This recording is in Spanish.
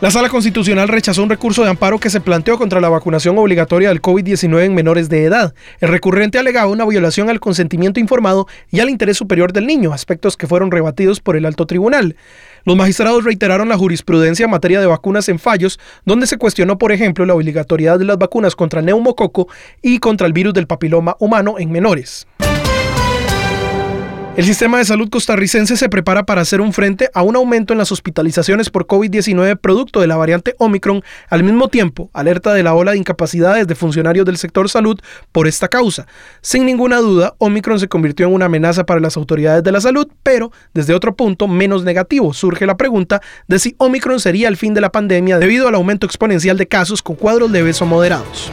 La Sala Constitucional rechazó un recurso de amparo que se planteó contra la vacunación obligatoria del COVID-19 en menores de edad. El recurrente alegaba una violación al consentimiento informado y al interés superior del niño, aspectos que fueron rebatidos por el alto tribunal. Los magistrados reiteraron la jurisprudencia en materia de vacunas en fallos, donde se cuestionó, por ejemplo, la obligatoriedad de las vacunas contra el neumococo y contra el virus del papiloma humano en menores. El sistema de salud costarricense se prepara para hacer un frente a un aumento en las hospitalizaciones por COVID-19 producto de la variante Omicron. Al mismo tiempo, alerta de la ola de incapacidades de funcionarios del sector salud por esta causa. Sin ninguna duda, Omicron se convirtió en una amenaza para las autoridades de la salud, pero desde otro punto menos negativo surge la pregunta de si Omicron sería el fin de la pandemia debido al aumento exponencial de casos con cuadros leves o moderados.